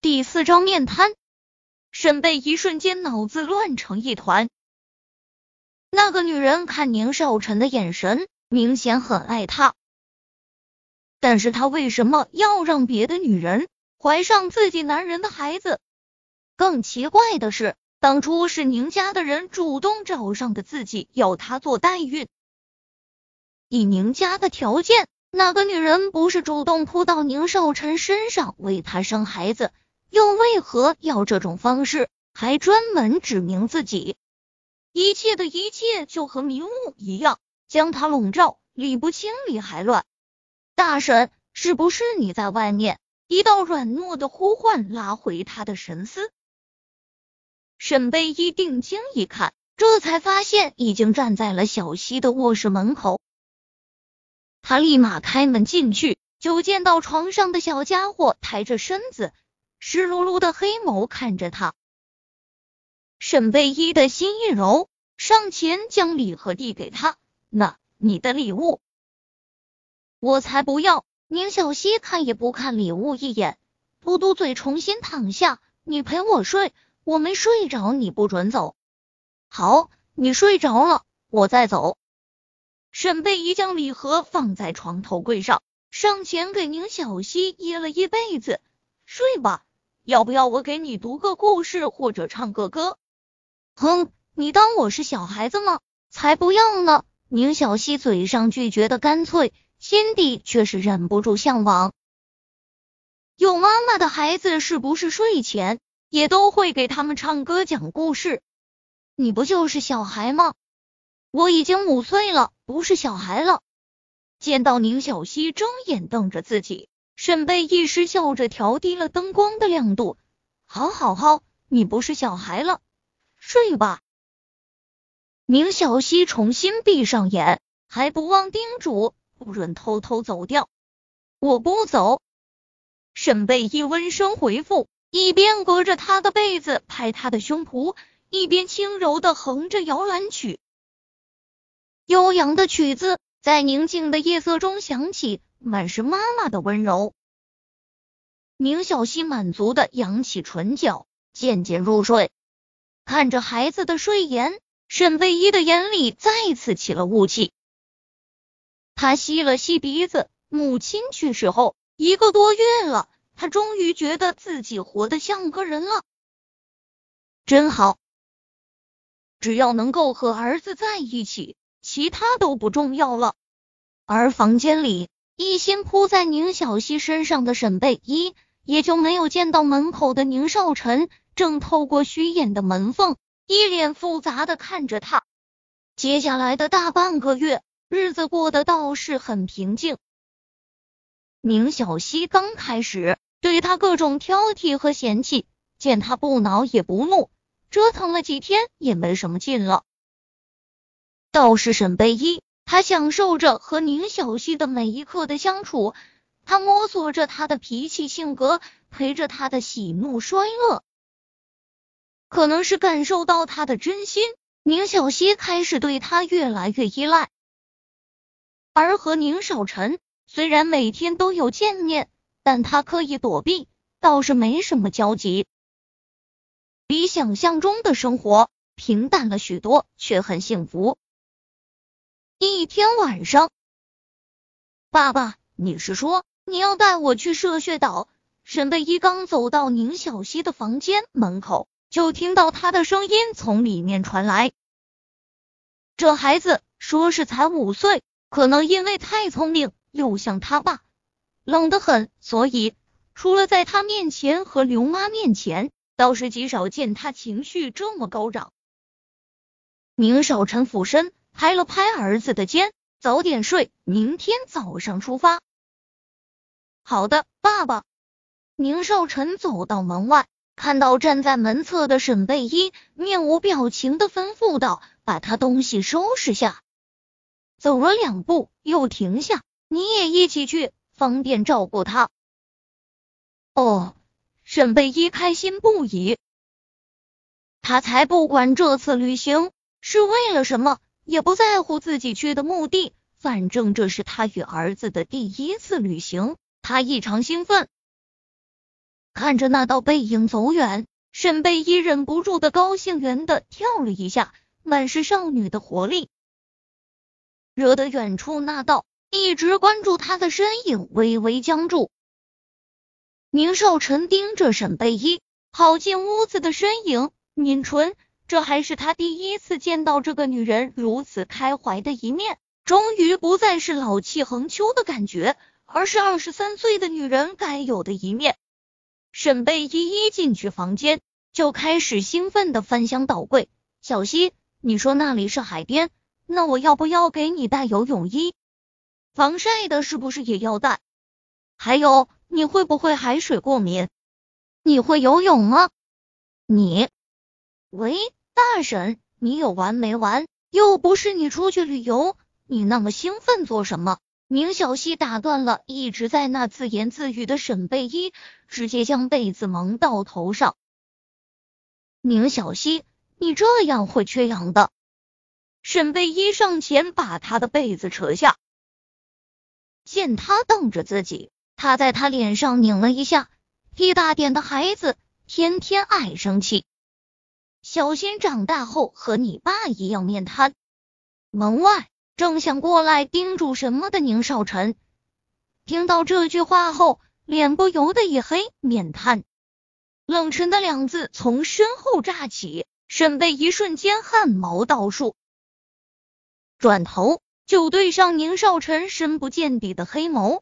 第四章面瘫。沈贝一瞬间脑子乱成一团。那个女人看宁少臣的眼神，明显很爱他，但是他为什么要让别的女人怀上自己男人的孩子？更奇怪的是，当初是宁家的人主动找上的自己，要他做代孕。以宁家的条件，那个女人不是主动扑到宁少臣身上为他生孩子，又为何要这种方式，还专门指明自己？一切的一切就和迷雾一样，将他笼罩，理不清理还乱。大婶，是不是你在外面？一道软糯的呼唤拉回他的神思。沈贝依定睛一看，这才发现已经站在了小溪的卧室门口。他立马开门进去，就见到床上的小家伙抬着身子，湿漉漉的黑眸看着他。沈贝依的心一柔，上前将礼盒递给他。那你的礼物，我才不要！宁小溪看也不看礼物一眼，嘟嘟嘴，重新躺下。你陪我睡，我没睡着，你不准走。好，你睡着了，我再走。沈贝依将礼盒放在床头柜上，上前给宁小溪掖了一被子，睡吧。要不要我给你读个故事，或者唱个歌？哼，你当我是小孩子吗？才不要呢！宁小溪嘴上拒绝的干脆，心底却是忍不住向往。有妈妈的孩子是不是睡前也都会给他们唱歌讲故事？你不就是小孩吗？我已经五岁了，不是小孩了。见到宁小溪睁眼瞪着自己，沈贝一时笑着调低了灯光的亮度。好好好，你不是小孩了。睡吧，宁小溪重新闭上眼，还不忘叮嘱不准偷偷走掉。我不走。沈贝一温声回复，一边隔着他的被子拍他的胸脯，一边轻柔的哼着摇篮曲。悠扬的曲子在宁静的夜色中响起，满是妈妈的温柔。宁小溪满足的扬起唇角，渐渐入睡。看着孩子的睡颜，沈贝依的眼里再次起了雾气。他吸了吸鼻子，母亲去世后一个多月了，他终于觉得自己活得像个人了，真好。只要能够和儿子在一起，其他都不重要了。而房间里一心扑在宁小溪身上的沈贝依，也就没有见到门口的宁少臣。正透过虚掩的门缝，一脸复杂的看着他。接下来的大半个月，日子过得倒是很平静。宁小溪刚开始对他各种挑剔和嫌弃，见他不恼也不怒，折腾了几天也没什么劲了。倒是沈贝依，他享受着和宁小溪的每一刻的相处，他摸索着他的脾气性格，陪着他的喜怒衰乐。可能是感受到他的真心，宁小溪开始对他越来越依赖。而和宁少臣虽然每天都有见面，但他刻意躲避，倒是没什么交集。比想象中的生活平淡了许多，却很幸福。一天晚上，爸爸，你是说你要带我去射血岛？沈贝一刚走到宁小溪的房间门口。就听到他的声音从里面传来。这孩子说是才五岁，可能因为太聪明，又像他爸冷得很，所以除了在他面前和刘妈面前，倒是极少见他情绪这么高涨。宁少臣俯身拍了拍儿子的肩，早点睡，明天早上出发。好的，爸爸。宁少臣走到门外。看到站在门侧的沈贝依，面无表情的吩咐道：“把他东西收拾下。”走了两步，又停下：“你也一起去，方便照顾他。”哦，沈贝依开心不已。他才不管这次旅行是为了什么，也不在乎自己去的目的，反正这是他与儿子的第一次旅行，他异常兴奋。看着那道背影走远，沈贝依忍不住的高兴，圆的跳了一下，满是少女的活力，惹得远处那道一直关注他的身影微微僵住。宁少臣盯着沈贝依跑进屋子的身影，抿唇，这还是他第一次见到这个女人如此开怀的一面，终于不再是老气横秋的感觉，而是二十三岁的女人该有的一面。沈贝依一进去房间，就开始兴奋的翻箱倒柜。小溪，你说那里是海边，那我要不要给你带游泳衣？防晒的是不是也要带？还有，你会不会海水过敏？你会游泳吗？你，喂，大婶，你有完没完？又不是你出去旅游，你那么兴奋做什么？宁小溪打断了一直在那自言自语的沈贝依，直接将被子蒙到头上。宁小溪，你这样会缺氧的。沈贝依上前把他的被子扯下，见他瞪着自己，他在他脸上拧了一下。屁大点的孩子，天天爱生气，小心长大后和你爸一样面瘫。门外。正想过来叮嘱什么的宁少臣，听到这句话后，脸不由得一黑，面瘫。冷沉的两字从身后炸起，沈贝一瞬间汗毛倒竖，转头就对上宁少臣深不见底的黑眸。